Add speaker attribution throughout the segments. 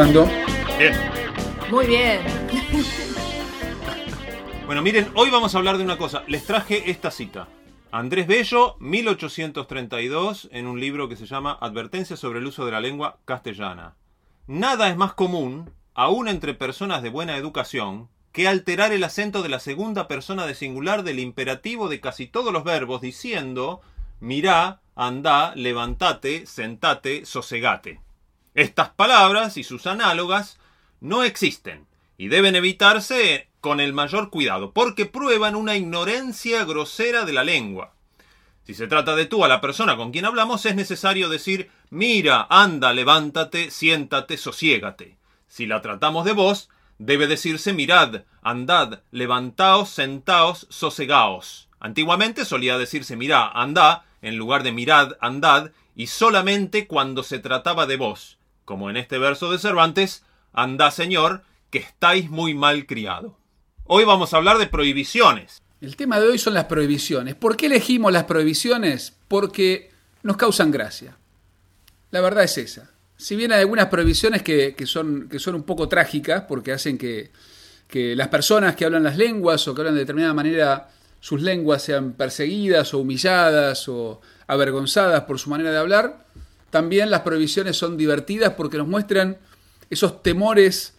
Speaker 1: Grabando.
Speaker 2: Bien.
Speaker 3: Muy bien.
Speaker 2: Bueno, miren, hoy vamos a hablar de una cosa. Les traje esta cita. Andrés Bello, 1832, en un libro que se llama Advertencias sobre el uso de la lengua castellana. Nada es más común, aún entre personas de buena educación, que alterar el acento de la segunda persona de singular del imperativo de casi todos los verbos diciendo mirá, andá, levantate, sentate, sosegate. Estas palabras y sus análogas no existen y deben evitarse con el mayor cuidado, porque prueban una ignorancia grosera de la lengua. Si se trata de tú a la persona con quien hablamos, es necesario decir mira, anda, levántate, siéntate, sosiégate. Si la tratamos de vos, debe decirse mirad, andad, levantaos, sentaos, sosegaos. Antiguamente solía decirse mirá, andá, en lugar de mirad, andad, y solamente cuando se trataba de vos, como en este verso de Cervantes, andá señor, que estáis muy mal criado. Hoy vamos a hablar de prohibiciones.
Speaker 1: El tema de hoy son las prohibiciones. ¿Por qué elegimos las prohibiciones? Porque nos causan gracia. La verdad es esa. Si bien hay algunas prohibiciones que, que son, que son un poco trágicas, porque hacen que, que las personas que hablan las lenguas o que hablan de determinada manera sus lenguas sean perseguidas o humilladas o avergonzadas por su manera de hablar, también las prohibiciones son divertidas porque nos muestran esos temores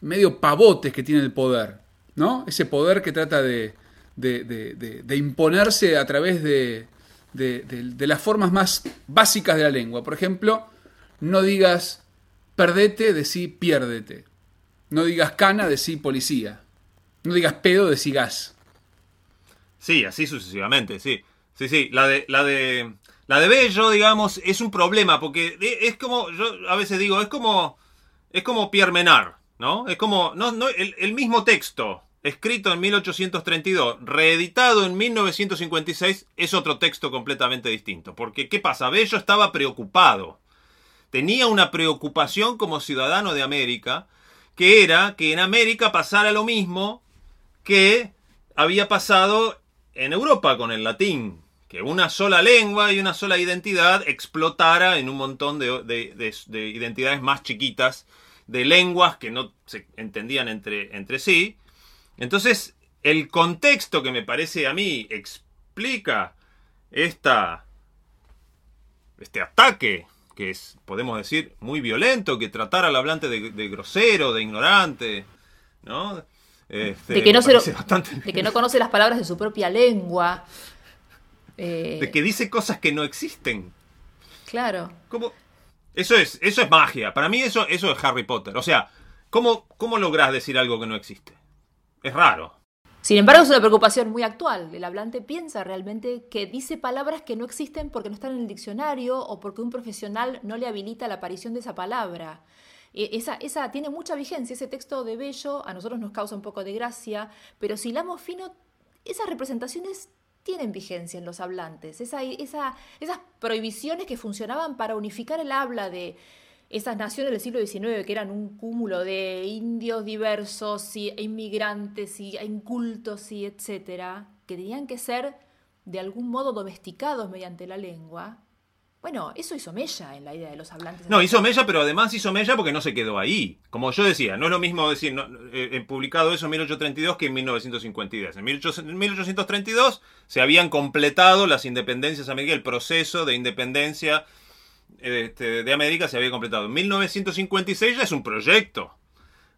Speaker 1: medio pavotes que tiene el poder, ¿no? Ese poder que trata de, de, de, imponerse a través de, las formas más básicas de la lengua. Por ejemplo, no digas perdete, decí piérdete. No digas cana, decí policía. No digas pedo, decí gas.
Speaker 2: Sí, así sucesivamente, sí. Sí, sí, la de, la de, la de Bello, digamos, es un problema, porque es como, yo a veces digo, es como, es como Pierre Menard, ¿no? Es como, no, no, el, el mismo texto, escrito en 1832, reeditado en 1956, es otro texto completamente distinto. Porque, ¿qué pasa? Bello estaba preocupado. Tenía una preocupación como ciudadano de América, que era que en América pasara lo mismo que había pasado en Europa con el latín. Que una sola lengua y una sola identidad explotara en un montón de, de, de, de identidades más chiquitas, de lenguas que no se entendían entre, entre sí, entonces, el contexto que me parece a mí explica esta, este ataque, que es, podemos decir, muy violento, que tratar al hablante de, de grosero, de ignorante, ¿no?
Speaker 3: Este, de, que no se lo, bastante... de que no conoce las palabras de su propia lengua.
Speaker 2: Eh... De que dice cosas que no existen.
Speaker 3: Claro.
Speaker 2: ¿Cómo? Eso es, eso es magia. Para mí eso, eso es Harry Potter. O sea, ¿cómo, cómo lográs decir algo que no existe? Es raro.
Speaker 3: Sin embargo, es una preocupación muy actual. El hablante piensa realmente que dice palabras que no existen porque no están en el diccionario o porque un profesional no le habilita la aparición de esa palabra. Esa, esa tiene mucha vigencia, ese texto de Bello a nosotros nos causa un poco de gracia, pero si hilamos fino, esas representaciones tienen vigencia en los hablantes. Esa, esa, esas prohibiciones que funcionaban para unificar el habla de esas naciones del siglo XIX, que eran un cúmulo de indios diversos y inmigrantes y incultos y etcétera, que tenían que ser de algún modo domesticados mediante la lengua. Bueno, eso hizo Mella en la idea de los hablantes.
Speaker 2: No, hizo Mella, pero además hizo Mella porque no se quedó ahí. Como yo decía, no es lo mismo decir, no, eh, publicado eso en 1832 que en 1952. En 1832 se habían completado las independencias americanas, el proceso de independencia este, de América se había completado. En 1956 ya es un proyecto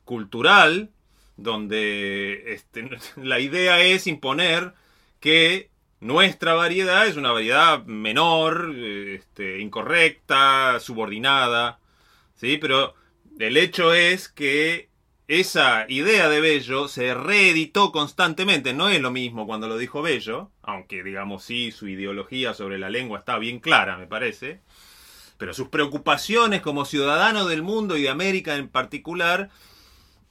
Speaker 2: cultural donde este, la idea es imponer que nuestra variedad es una variedad menor, este, incorrecta, subordinada, ¿sí? Pero el hecho es que esa idea de Bello se reeditó constantemente. No es lo mismo cuando lo dijo Bello, aunque digamos sí, su ideología sobre la lengua está bien clara, me parece. Pero sus preocupaciones como ciudadano del mundo y de América en particular,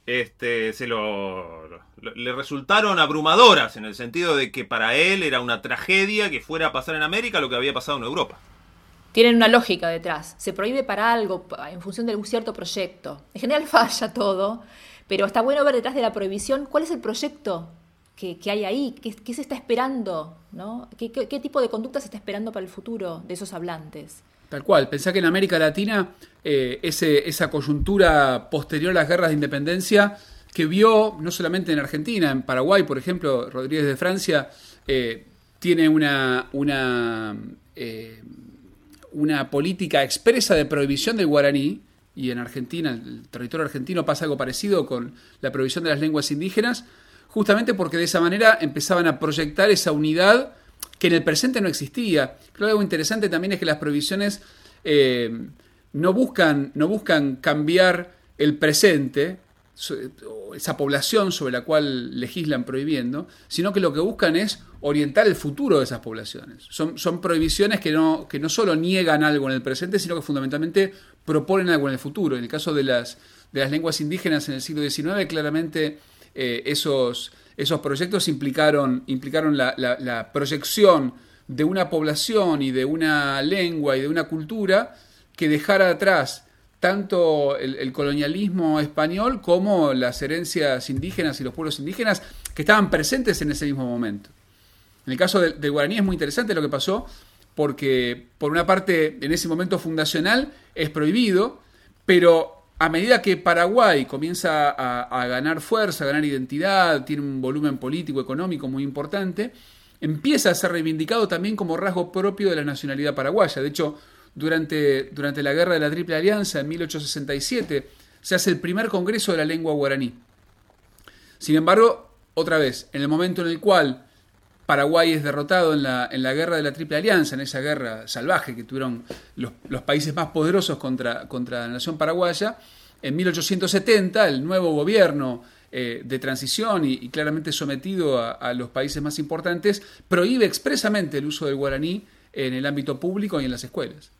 Speaker 2: este, se lo, le resultaron abrumadoras en el sentido de que para él era una tragedia que fuera a pasar en América lo que había pasado en Europa
Speaker 3: tienen una lógica detrás. Se prohíbe para algo en función de un cierto proyecto. En general falla todo, pero está bueno ver detrás de la prohibición cuál es el proyecto que, hay ahí, qué, se está esperando, ¿no? ¿Qué, tipo de conducta se está esperando para el futuro de esos hablantes.
Speaker 1: Tal cual, pensá que en América Latina eh, esa coyuntura posterior a las guerras de independencia que vio no solamente en Argentina, en Paraguay, por ejemplo, Rodríguez de Francia eh, tiene una, eh, una política expresa de prohibición del guaraní, y en Argentina, el territorio argentino pasa algo parecido con la prohibición de las lenguas indígenas, justamente porque de esa manera empezaban a proyectar esa unidad que en el presente no existía. Creo que algo interesante también es que las prohibiciones eh, no, buscan, no buscan cambiar el presente, esa población sobre la cual legislan prohibiendo, sino que lo que buscan es orientar el futuro de esas poblaciones. Son, son prohibiciones que no, que no solo niegan algo en el presente, sino que fundamentalmente proponen algo en el futuro. En el caso de las, de las lenguas indígenas en el siglo XIX, claramente eh, esos, esos proyectos implicaron, implicaron la, la proyección de una población y de una lengua y de una cultura que dejara atrás tanto el, colonialismo español como las herencias indígenas y los pueblos indígenas que estaban presentes en ese mismo momento. En el caso del, guaraní es muy interesante lo que pasó, porque por una parte en ese momento fundacional es prohibido, pero a medida que Paraguay comienza a, a, ganar fuerza, a ganar identidad, tiene un volumen político, económico muy importante, empieza a ser reivindicado también como rasgo propio de la nacionalidad paraguaya. De hecho, durante, durante la Guerra de la Triple Alianza en 1867, se hace el primer congreso de la lengua guaraní. Sin embargo, otra vez, en el momento en el cual Paraguay es derrotado en la, en la guerra de la Triple Alianza, en esa guerra salvaje que tuvieron los, países más poderosos contra, contra, la nación paraguaya, en 1870 el nuevo gobierno eh, de transición y, claramente sometido a, a, los países más importantes prohíbe expresamente el uso del guaraní en el ámbito público y en las escuelas.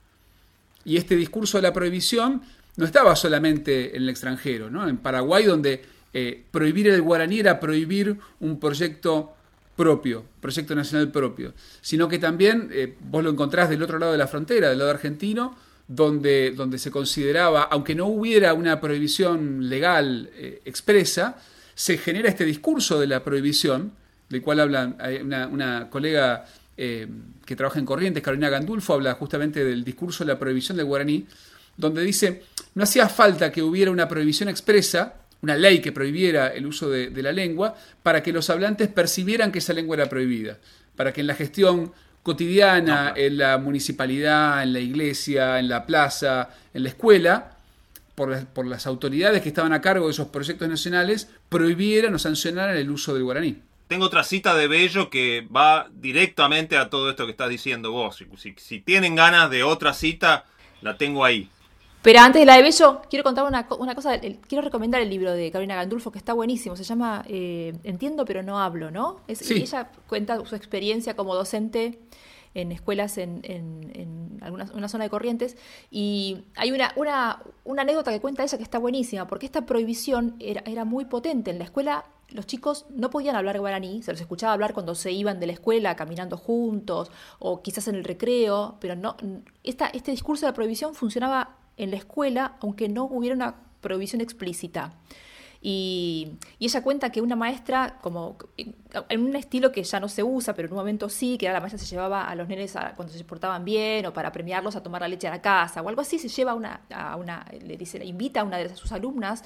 Speaker 1: Y este discurso de la prohibición no estaba solamente en el extranjero, ¿no? en Paraguay, donde eh, prohibir el guaraní era prohibir un proyecto propio, proyecto nacional propio, sino que también eh, vos lo encontrás del otro lado de la frontera, del lado argentino, donde, donde se consideraba, aunque no hubiera una prohibición legal eh, expresa, se genera este discurso de la prohibición, del cual habla una, una colega eh, que trabaja en Corrientes, Carolina Gandulfo, habla justamente del discurso de la prohibición del guaraní, donde dice, no hacía falta que hubiera una prohibición expresa, una ley que prohibiera el uso de, la lengua, para que los hablantes percibieran que esa lengua era prohibida, para que en la gestión cotidiana, en la municipalidad, en la iglesia, en la plaza, en la escuela, por por las autoridades que estaban a cargo de esos proyectos nacionales, prohibieran o sancionaran el uso del guaraní.
Speaker 2: Tengo otra cita de Bello que va directamente a todo esto que estás diciendo vos. Si, tienen ganas de otra cita, la tengo ahí.
Speaker 3: Pero antes de la de Bello, quiero contar una, cosa. quiero recomendar el libro de Carolina Gandulfo, que está buenísimo. Se llama eh, Entiendo pero no hablo, ¿no? Es, Ella cuenta su experiencia como docente en escuelas en, en, alguna, una zona de corrientes. Y hay una, una, una, anécdota que cuenta ella que está buenísima, porque esta prohibición era, era muy potente. En la escuela los chicos no podían hablar guaraní, se los escuchaba hablar cuando se iban de la escuela caminando juntos o quizás en el recreo, pero no esta, este discurso de la prohibición funcionaba en la escuela aunque no hubiera una prohibición explícita. Y, ella cuenta que una maestra, como en un estilo que ya no se usa, pero en un momento sí, que era la maestra se llevaba a los nenes cuando se portaban bien o para premiarlos a tomar la leche a la casa o algo así, se lleva una, a una, le dice, invita a una de sus alumnas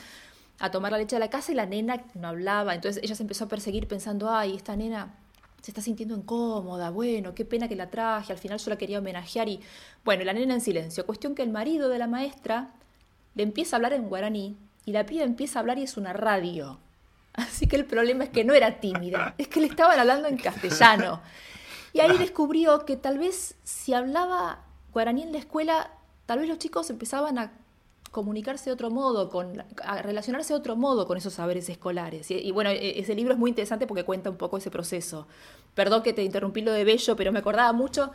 Speaker 3: a tomar la leche de la casa y la nena no hablaba. Entonces ella se empezó a perseguir pensando, ay, esta nena se está sintiendo incómoda, bueno, qué pena que la traje, al final yo la quería homenajear y bueno, la nena en silencio. Cuestión que el marido de la maestra le empieza a hablar en guaraní y la piba empieza a hablar y es una radio. Así que el problema es que no era tímida, es que le estaban hablando en castellano. Y ahí descubrió que tal vez si hablaba guaraní en la escuela, tal vez los chicos empezaban a comunicarse de otro modo, con, relacionarse de otro modo con esos saberes escolares. Y, bueno, e, ese libro es muy interesante porque cuenta un poco ese proceso. Perdón que te interrumpí lo de Bello, pero me acordaba mucho.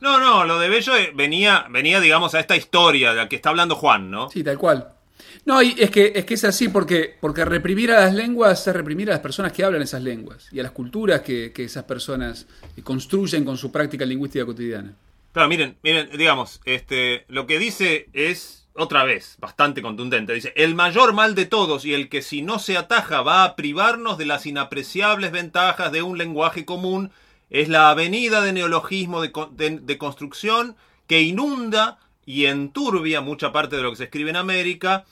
Speaker 2: No, no, lo de Bello eh, venía, venía, digamos, a esta historia de la que está hablando Juan, ¿no?
Speaker 1: Sí, tal cual. No, y es que, es que es así, porque, porque reprimir a las lenguas es reprimir a las personas que hablan esas lenguas y a las culturas que, que esas personas construyen con su práctica lingüística cotidiana.
Speaker 2: Claro, miren, miren, digamos, este, lo que dice es, otra vez, bastante contundente. Dice, el mayor mal de todos y el que si no se ataja va a privarnos de las inapreciables ventajas de un lenguaje común es la avenida de neologismo de, construcción que inunda y enturbia mucha parte de lo que se escribe en América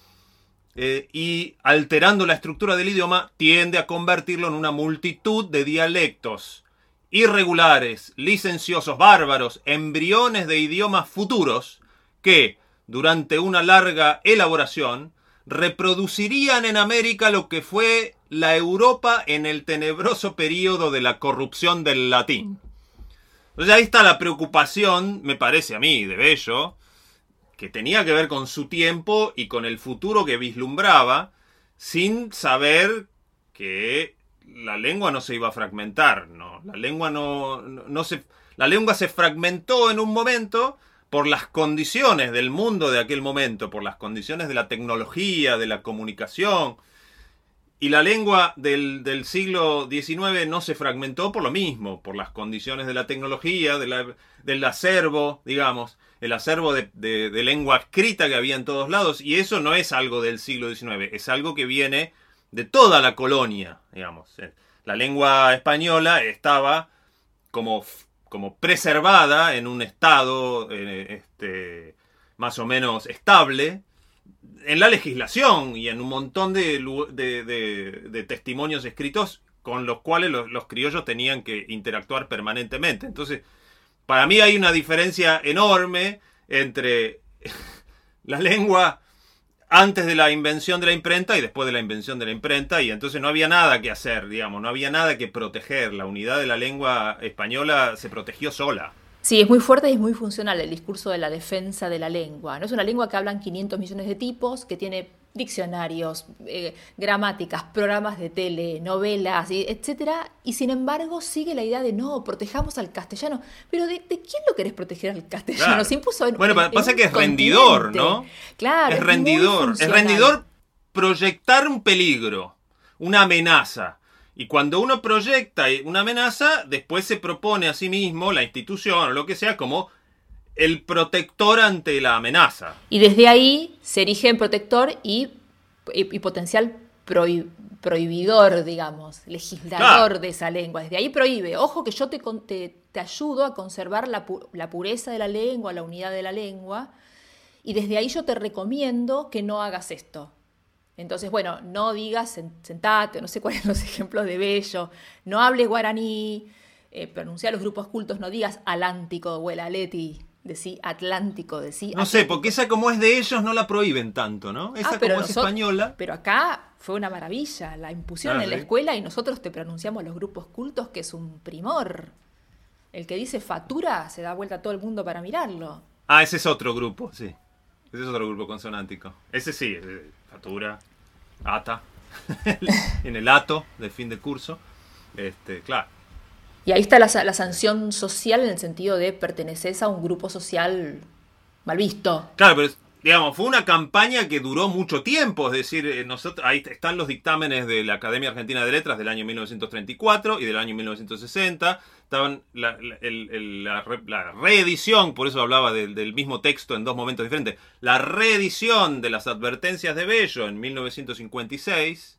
Speaker 2: eh, y alterando la estructura del idioma tiende a convertirlo en una multitud de dialectos irregulares, licenciosos, bárbaros, embriones de idiomas futuros que, durante una larga elaboración, reproducirían en América lo que fue la Europa en el tenebroso período de la corrupción del latín. Entonces ahí está la preocupación, me parece a mí, de Bello, que tenía que ver con su tiempo y con el futuro que vislumbraba, sin saber que la lengua no se iba a fragmentar, ¿no? La lengua no, no, se. La lengua se fragmentó en un momento por las condiciones del mundo de aquel momento, por las condiciones de la tecnología, de la comunicación. Y la lengua del, siglo XIX no se fragmentó por lo mismo, por las condiciones de la tecnología, de del acervo, digamos el acervo de, lengua escrita que había en todos lados, y eso no es algo del siglo XIX, es algo que viene de toda la colonia, digamos. La lengua española estaba como, como preservada en un estado eh, este, más o menos estable, en la legislación y en un montón de, testimonios escritos con los cuales los, criollos tenían que interactuar permanentemente. Entonces, para mí hay una diferencia enorme entre la lengua antes de la invención de la imprenta y después de la invención de la imprenta y entonces no había nada que hacer, digamos, no había nada que proteger. La unidad de la lengua española se protegió sola.
Speaker 3: Sí, es muy fuerte y es muy funcional el discurso de la defensa de la lengua. No es una lengua que hablan 500 millones de tipos, que tiene diccionarios, eh, gramáticas, programas de tele, novelas, etcétera, y sin embargo sigue la idea de no, protejamos al castellano. Pero ¿de, quién lo querés proteger al castellano? Se impuso en,
Speaker 2: Bueno, pasa que es rendidor, ¿no?
Speaker 3: Claro.
Speaker 2: Es, rendidor. Es rendidor proyectar un peligro, una amenaza. Y cuando uno proyecta una amenaza, después se propone a sí mismo, la institución o lo que sea, como el protector ante la amenaza.
Speaker 3: Y desde ahí se erige en protector y, y, potencial prohibidor, digamos, legislador de esa lengua. Desde ahí prohíbe. Ojo que yo te, te, ayudo a conservar la, la, pureza de la lengua, la unidad de la lengua, y desde ahí yo te recomiendo que no hagas esto. Entonces, bueno, no digas sentate, no sé cuáles son los ejemplos de bello, no hables guaraní, eh, pronuncia los grupos cultos, no digas alántico o el aleti, sí Atlántico, sí
Speaker 2: No sé, porque esa como es de ellos no la prohíben tanto, ¿no? Esa ah, como es española.
Speaker 3: Pero acá fue una maravilla, la impusieron ah, en la escuela y nosotros te pronunciamos los grupos cultos, que es un primor. El que dice fatura se da vuelta a todo el mundo para mirarlo.
Speaker 2: Ah, ese es otro grupo, sí. Ese es otro grupo consonántico. Ese sí, fatura, ata, en el ato de fin de curso. Este, claro.
Speaker 3: Y ahí está la, sanción social en el sentido de perteneces a un grupo social mal visto.
Speaker 2: Claro, pero digamos, fue una campaña que duró mucho tiempo, es decir, eh, nosotros, ahí están los dictámenes de la Academia Argentina de Letras del año 1934 y del año 1960, estaban la, reedición, por eso hablaba del mismo texto en dos momentos diferentes, la reedición de las advertencias de Bello en 1956,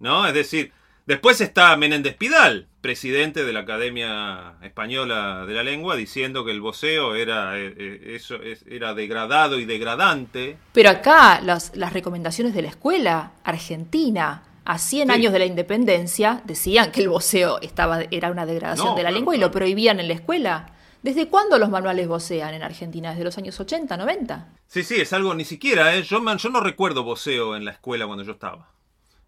Speaker 2: ¿no? Es decir, Después está Menéndez Pidal, presidente de la Academia Española de la Lengua, diciendo que el voceo era, eh, eh, eso, era degradado y degradante.
Speaker 3: Pero acá las, las recomendaciones de la escuela argentina a 100 años de la independencia decían que el voceo estaba, era una degradación de la lengua y lo prohibían en la escuela. ¿Desde cuándo los manuales vocean en Argentina? ¿Desde los años 80, 90?
Speaker 2: Sí, sí, es algo ni siquiera. ¿eh? Yo, yo no recuerdo voceo en la escuela cuando yo estaba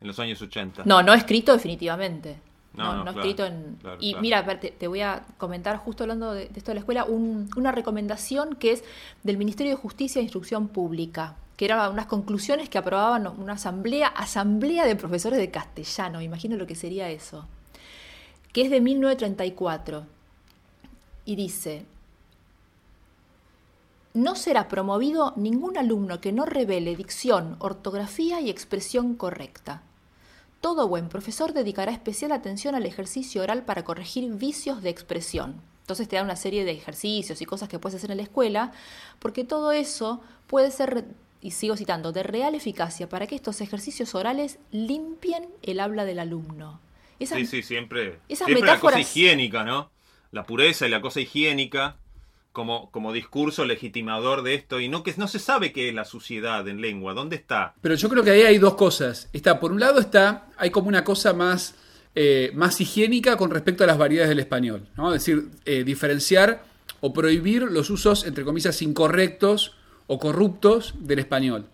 Speaker 2: en los años 80.
Speaker 3: No, no escrito definitivamente. No, no, escrito en... y mira, te, voy a comentar, justo hablando de, esto de la escuela, una recomendación que es del Ministerio de Justicia e Instrucción Pública. que eran unas conclusiones que aprobaban una asamblea, asamblea de profesores de castellano, imagino lo que sería eso, que es de 1934, y dice, no será promovido ningún alumno que no revele dicción, ortografía y expresión correcta. Todo buen profesor dedicará especial atención al ejercicio oral para corregir vicios de expresión. Entonces te da una serie de ejercicios y cosas que puedes hacer en la escuela, porque todo eso puede ser, y sigo citando, de real eficacia para que estos ejercicios orales limpien el habla del alumno.
Speaker 2: sí, sí, siempre. siempre la cosa higiénica, ¿no? La pureza y la cosa higiénica como, como discurso legitimador de esto y no que no se sabe qué es la suciedad en lengua, ¿dónde está?
Speaker 1: Pero yo creo que ahí hay dos cosas. Está, por un lado está, hay como una cosa más, eh, más higiénica con respecto a las variedades del español, ¿no? Es decir, eh, diferenciar o prohibir los usos, entre comillas, incorrectos o corruptos del español.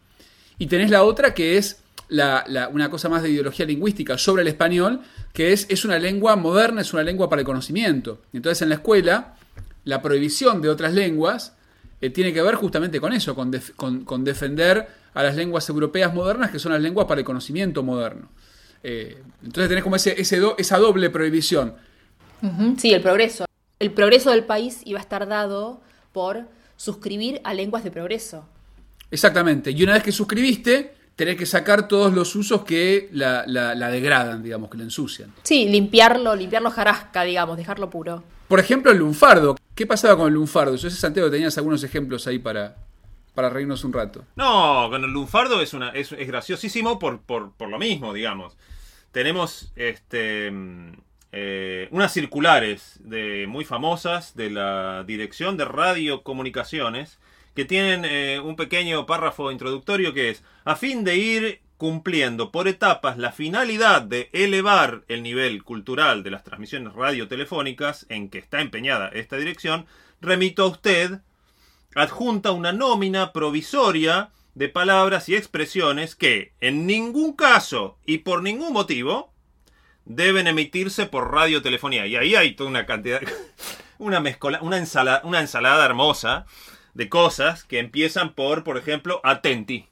Speaker 1: Y tenés la otra que es la, una cosa más de ideología lingüística sobre el español, que es, es una lengua moderna, es una lengua para el conocimiento. Entonces en la escuela la prohibición de otras lenguas eh, tiene que ver justamente con eso, con, defender a las lenguas europeas modernas, que son las lenguas para el conocimiento moderno. Eh, entonces tenés como ese, esa doble prohibición.
Speaker 3: Sí, el progreso. El progreso del país iba a estar dado por suscribir a lenguas de progreso.
Speaker 1: Exactamente. Y una vez que suscribiste, tenés que sacar todos los usos que la, la degradan, digamos, que la ensucian.
Speaker 3: Sí, limpiarlo, limpiarlo jarasca, digamos, dejarlo puro.
Speaker 1: Por ejemplo, el lunfardo. ¿Qué pasaba con el lunfardo? Yo sé, Santiago, tenías algunos ejemplos ahí para, para reírnos un rato.
Speaker 2: No, con el lunfardo es, una, es, graciosísimo por, por, lo mismo, digamos. Tenemos este, eh, unas circulares de, muy famosas de la Dirección de Radiocomunicaciones que tienen eh, un pequeño párrafo introductorio que es, a fin de ir cumpliendo por etapas la finalidad de elevar el nivel cultural de las transmisiones radiotelefónicas en que está empeñada esta dirección, remito a usted adjunta una nómina provisoria de palabras y expresiones que, en ningún caso y por ningún motivo, deben emitirse por radiotelefonía. Y ahí hay toda una cantidad, una mezcola, una ensalada, una ensalada hermosa de cosas que empiezan por, por ejemplo, atenti.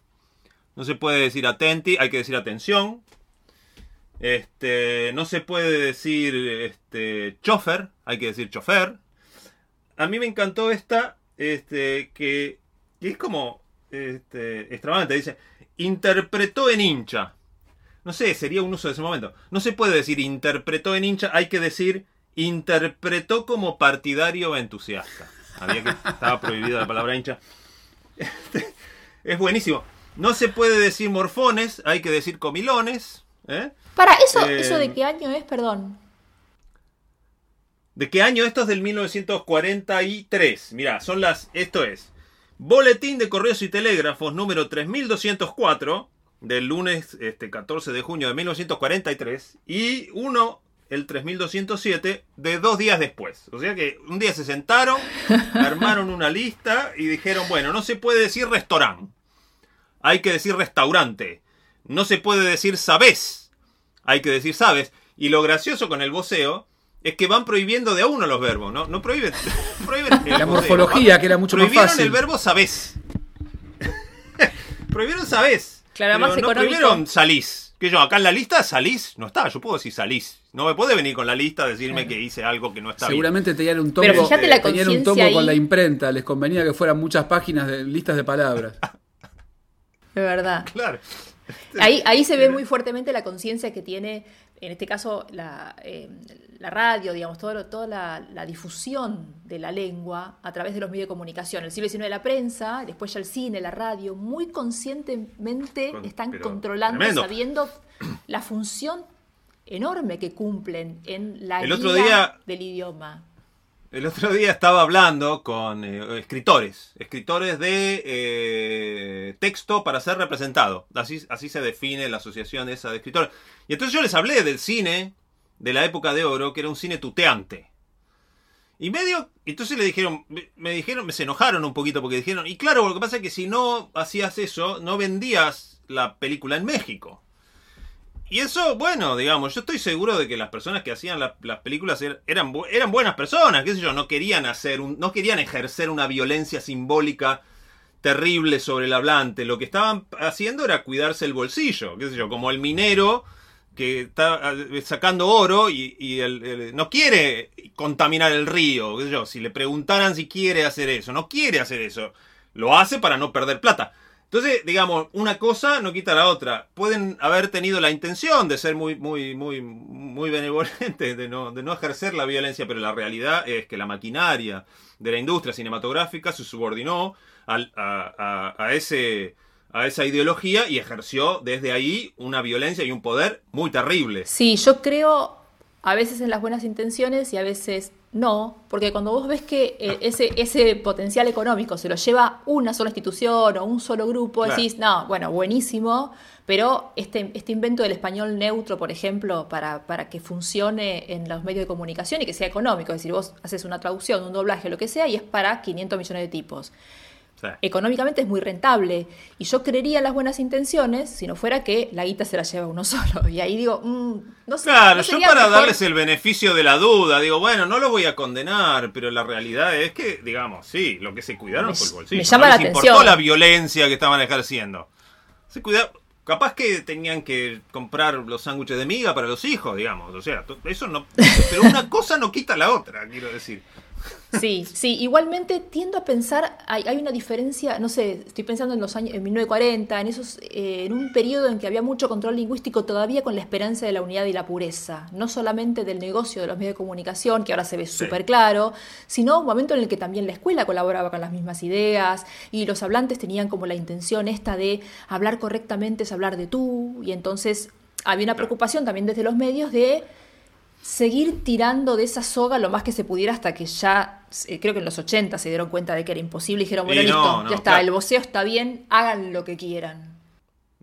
Speaker 2: No se puede decir atenti, hay que decir atención. Este, no se puede decir este, chofer, hay que decir chofer. A mí me encantó esta, este, que, es como este, extravagante. Dice, interpretó en hincha. No sé, sería un uso de ese momento. No se puede decir interpretó en hincha, hay que decir interpretó como partidario entusiasta. Había que, estaba prohibida la palabra hincha. Este, es buenísimo. No se puede decir morfones, hay que decir comilones. ¿eh?
Speaker 3: Para, ¿eso, eh, ¿eso de qué año es? Perdón.
Speaker 2: ¿De qué año? Esto es del 1943. Mirá, son las. Esto es. Boletín de Correos y Telégrafos número 3204 del lunes este, 14 de junio de 1943 y uno, el 3207, de dos días después. O sea que un día se sentaron, armaron una lista y dijeron, bueno, no se puede decir restaurante hay que decir restaurante. No se puede decir sabes, hay que decir sabes. Y lo gracioso con el voceo es que van prohibiendo de a uno los verbos, ¿no? No prohíben.
Speaker 1: la morfología, que era mucho más fácil.
Speaker 2: Prohibieron el verbo sabes. prohibieron sabes. Claro, más no prohibieron salís. Que yo, acá en la lista salís, no está, yo puedo decir salís. No me puede venir con la lista a decirme que hice algo que no está
Speaker 1: Seguramente
Speaker 2: tenían
Speaker 1: un tomo, tenían un tomo con la imprenta, les convenía que fueran muchas páginas de listas de palabras.
Speaker 3: De verdad.
Speaker 2: Claro.
Speaker 3: Ahí, ahí se ve muy fuertemente la conciencia que tiene, en este caso, la, eh, la radio, digamos, todo, toda la, difusión de la lengua a través de los medios de comunicación. El siglo XIX de la prensa, después ya el cine, la radio, muy conscientemente están controlando, sabiendo la función enorme que cumplen en la
Speaker 2: el
Speaker 3: del idioma.
Speaker 2: El otro día estaba hablando con eh, escritores, escritores de eh, texto para ser representado. Así, se define la asociación esa de escritores. Y entonces yo les hablé del cine de la época de oro, que era un cine tuteante. Y medio, entonces le dijeron, me dijeron, me se enojaron un poquito porque dijeron, y claro, lo que pasa es que si no hacías eso, no vendías la película en México. Y eso, bueno, digamos, yo estoy seguro de que las personas que hacían las películas er, eran, eran buenas personas, qué sé yo, no querían hacer un, no querían ejercer una violencia simbólica terrible sobre el hablante. Lo que estaban haciendo era cuidarse el bolsillo, qué sé yo, como el minero que está eh, sacando oro y, no quiere contaminar el río, qué sé yo, si le preguntaran si quiere hacer eso, no quiere hacer eso, lo hace para no perder plata. Entonces, digamos, una cosa no quita la otra. Pueden haber tenido la intención de ser muy, muy, muy, muy benevolentes, de no, de no ejercer la violencia, pero la realidad es que la maquinaria de la industria cinematográfica se subordinó a, ese, a esa ideología y ejerció desde ahí una violencia y un poder muy terrible.
Speaker 3: Sí, yo creo a veces en las buenas intenciones y a veces no, porque cuando vos ves que eh, ese, ese potencial económico se lo lleva una sola institución o un solo grupo, decís, no, bueno, buenísimo, pero este, este invento del español neutro, por ejemplo, para, para que funcione en los medios de comunicación y que sea económico, es decir, vos haces una traducción, un doblaje, lo que sea, y es para 500 millones de tipos. Económicamente es muy rentable. Y yo creería en las buenas intenciones si no fuera que la guita se la lleva uno solo. Y ahí digo, mm, no sé.
Speaker 2: Claro, yo para darles el beneficio de la duda, digo, bueno, no lo voy a condenar, pero la realidad es que, digamos, sí, lo que se cuidaron fue el bolsillo.
Speaker 3: Me llama
Speaker 2: la
Speaker 3: atención.
Speaker 2: importó la violencia que estaban ejerciendo. Se cuida, capaz que tenían que comprar los sándwiches de miga para los hijos, digamos. O sea, eso no. Pero una cosa no quita la otra, quiero decir.
Speaker 3: Sí, sí, igualmente tiendo a pensar, hay, hay, una diferencia, no sé, estoy pensando en los años, en 1940, en esos, eh, en un periodo en que había mucho control lingüístico todavía con la esperanza de la unidad y la pureza, no solamente del negocio de los medios de comunicación, que ahora se ve súper claro, sino un momento en el que también la escuela colaboraba con las mismas ideas y los hablantes tenían como la intención esta de hablar correctamente es hablar de tú, y entonces había una preocupación también desde los medios de seguir tirando de esa soga lo más que se pudiera hasta que ya, eh, creo que en los 80 se dieron cuenta de que era imposible y dijeron, bueno, listo, ya está, el voceo está bien, hagan lo que quieran.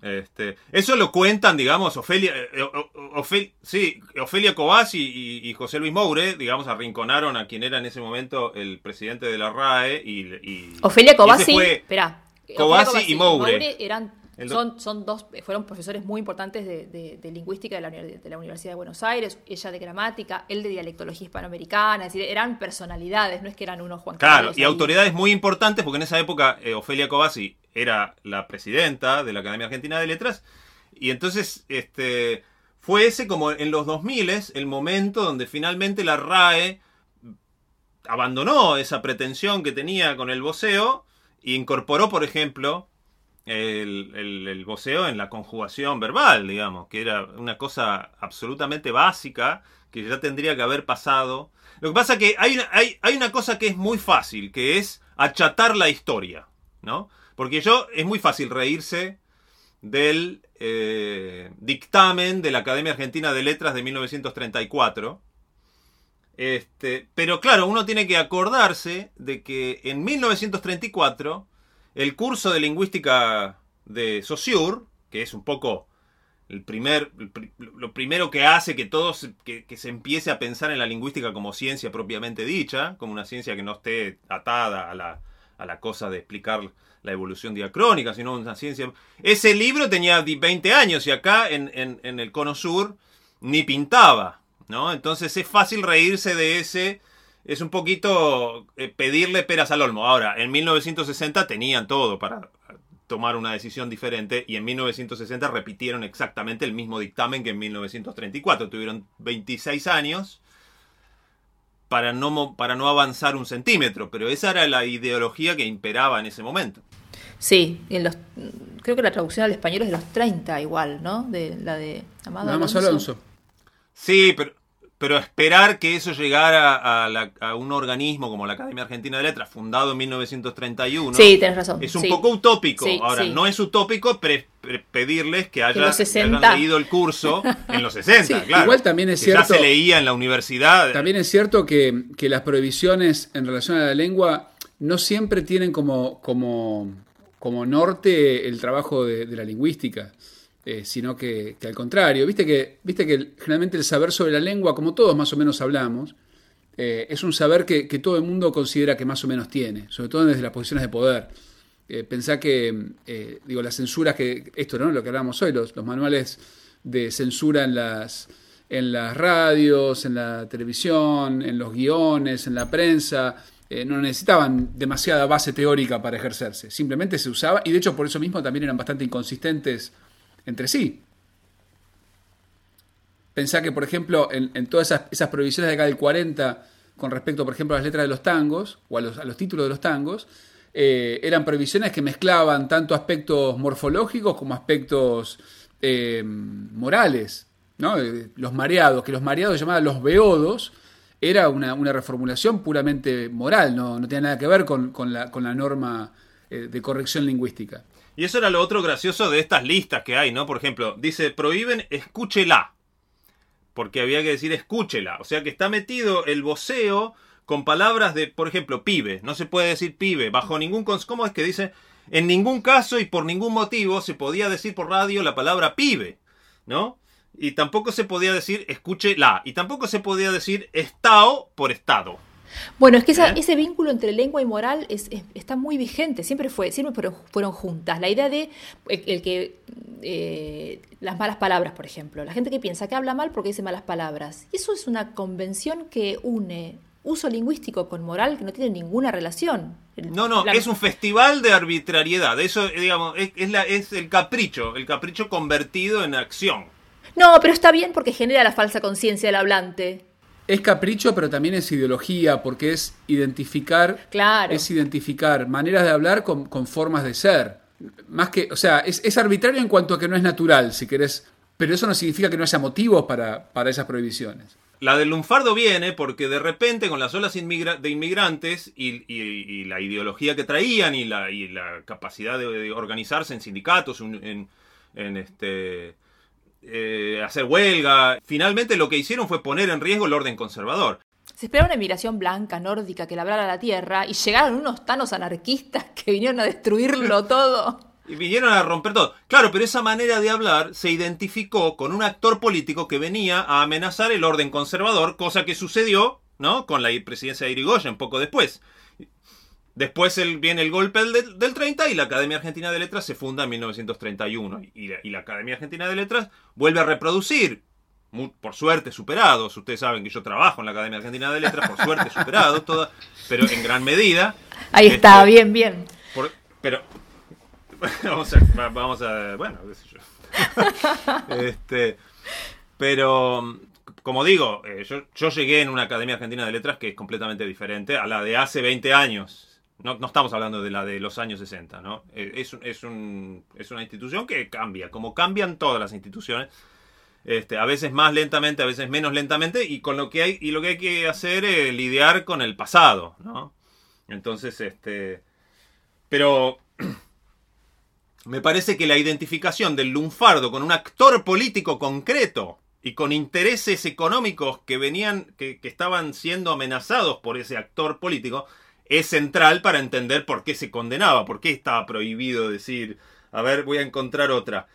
Speaker 2: Este, eso lo cuentan, digamos, Ofelia, eh, sí, Ofelia Cobas y, José Luis Moure, digamos, arrinconaron a quien era en ese momento el presidente de la RAE y...
Speaker 3: Ofelia Cobasi, espera.
Speaker 2: Cobasi y Moure
Speaker 3: eran son, son dos, fueron profesores muy importantes de, lingüística de la, de la, Universidad de Buenos Aires, ella de gramática, él de dialectología hispanoamericana, es decir, eran personalidades, no es que eran unos Juan
Speaker 2: Claro, y autoridades muy importantes, porque en esa época eh, Ofelia Cobasi era la presidenta de la Academia Argentina de Letras, y entonces este, fue ese como en los 2000 el momento donde finalmente la RAE abandonó esa pretensión que tenía con el voceo e incorporó, por ejemplo, el, el, voceo en la conjugación verbal, digamos, que era una cosa absolutamente básica que ya tendría que haber pasado. Lo que pasa es que hay, hay, hay una cosa que es muy fácil, que es achatar la historia, ¿no? Porque yo es muy fácil reírse del eh, dictamen de la Academia Argentina de Letras de 1934. Este, pero claro, uno tiene que acordarse de que en 1934 el curso de lingüística de Saussure, que es un poco el primer, lo primero que hace que todos que, se empiece a pensar en la lingüística como ciencia propiamente dicha, como una ciencia que no esté atada a la, a la cosa de explicar la evolución diacrónica, sino una ciencia... Ese libro tenía 20 años y acá en, en el Cono Sur ni pintaba, ¿no? Entonces es fácil reírse de ese es un poquito eh, pedirle peras al olmo. Ahora, en 1960 tenían todo para tomar una decisión diferente y en 1960 repitieron exactamente el mismo dictamen que en 1934. Tuvieron 26 años para no, para no avanzar un centímetro, pero esa era la ideología que imperaba en ese momento.
Speaker 3: Sí, en los, creo que la traducción al español es de los 30 igual, ¿no? De la de
Speaker 1: Amado Alonso.
Speaker 2: Sí, pero pero esperar que eso llegara a, un organismo como la Academia Argentina de Letras, fundado en 1931,
Speaker 3: sí, tenés razón.
Speaker 2: es un poco utópico. Ahora, no es utópico pedirles que, hayan leído el curso en los 60, claro.
Speaker 1: Igual también es cierto.
Speaker 2: Ya se leía en la universidad.
Speaker 1: También es cierto que, las prohibiciones en relación a la lengua no siempre tienen como, como, como norte el trabajo de la lingüística. Eh, sino que, al contrario. Viste que, viste que generalmente el saber sobre la lengua, como todos más o menos hablamos, eh, es un saber que, todo el mundo considera que más o menos tiene, sobre todo desde las posiciones de poder. Eh, pensá que, digo, las censuras que, esto, ¿no? Lo que hablamos hoy, los, los manuales de censura en las, en las radios, en la televisión, en los guiones, en la prensa, eh, no necesitaban demasiada base teórica para ejercerse, simplemente se usaba y de hecho por eso mismo también eran bastante inconsistentes entre sí. Pensá que, por ejemplo, en, todas esas, prohibiciones de acá del 40, con respecto, por ejemplo, a las letras de los tangos, o a los, títulos de los tangos, eh, eran prohibiciones que mezclaban tanto aspectos morfológicos como aspectos eh, morales. ¿no? Los mareados, que los mareados llamaban los beodos, era una, reformulación puramente moral, no, no tenía nada que ver con, la, con la, norma eh, de corrección lingüística.
Speaker 2: Y eso era lo otro gracioso de estas listas que hay, ¿no? Por ejemplo, dice, prohíben escúchela. Porque había que decir escúchela. O sea que está metido el voceo con palabras de, por ejemplo, pibe. No se puede decir pibe. Bajo ningún... ¿Cómo es que dice? En ningún caso y por ningún motivo se podía decir por radio la palabra pibe. ¿No? Y tampoco se podía decir escuche la. Y tampoco se podía decir estado por estado.
Speaker 3: Bueno, es que ¿Eh? ese vínculo entre lengua y moral está muy vigente, siempre fue, siempre fueron, juntas. La idea de el, que eh, las malas palabras, por ejemplo, la gente que piensa que habla mal porque dice malas palabras. Y eso es una convención que une uso lingüístico con moral que no tiene ninguna relación.
Speaker 2: No, no, es un festival de arbitrariedad. Eso, digamos, es, la, es el capricho, el capricho convertido en acción.
Speaker 3: No, pero está bien porque genera la falsa conciencia del hablante.
Speaker 1: Es capricho, pero también es ideología, porque es identificar,
Speaker 3: claro.
Speaker 1: es identificar maneras de hablar con, formas de ser. Más que, o sea, es, arbitrario en cuanto a que no es natural, si querés, pero eso no significa que no haya motivos para, para esas prohibiciones.
Speaker 2: La del lunfardo viene porque de repente con las olas de inmigrantes y, la ideología que traían y la, la capacidad de, organizarse en sindicatos, en, en este, eh, hacer huelga. Finalmente lo que hicieron fue poner en riesgo el orden conservador.
Speaker 3: Se esperaba una emigración blanca, nórdica, que labrara la tierra y llegaron unos tanos anarquistas que vinieron a destruirlo todo.
Speaker 2: Y vinieron a romper todo. Claro, pero esa manera de hablar se identificó con un actor político que venía a amenazar el orden conservador, cosa que sucedió, ¿no? Con la presidencia de Irigoyen poco después. Después viene el golpe del, 30 y la Academia Argentina de Letras se funda en 1931. Y la, Academia Argentina de Letras vuelve a reproducir, por suerte superados, ustedes saben que yo trabajo en la Academia Argentina de Letras, por suerte superados, toda, pero en gran medida.
Speaker 3: Ahí está, este, bien, bien.
Speaker 2: pero vamos a, vamos a, bueno, qué sé yo. este, pero como digo, eh, yo, yo, llegué en una Academia Argentina de Letras que es completamente diferente a la de hace 20 años. No, estamos hablando de la de los años 60, ¿no? Eh, es, es, un, es una institución que cambia, como cambian todas las instituciones. Este, a veces más lentamente, a veces menos lentamente, y con lo que hay, y lo que hay que hacer es lidiar con el pasado, ¿no? Entonces, este. Pero. Me parece que la identificación del lunfardo con un actor político concreto y con intereses económicos que venían, que, que estaban siendo amenazados por ese actor político, es central para entender por qué se condenaba, por qué estaba prohibido decir, a ver, voy a encontrar otra.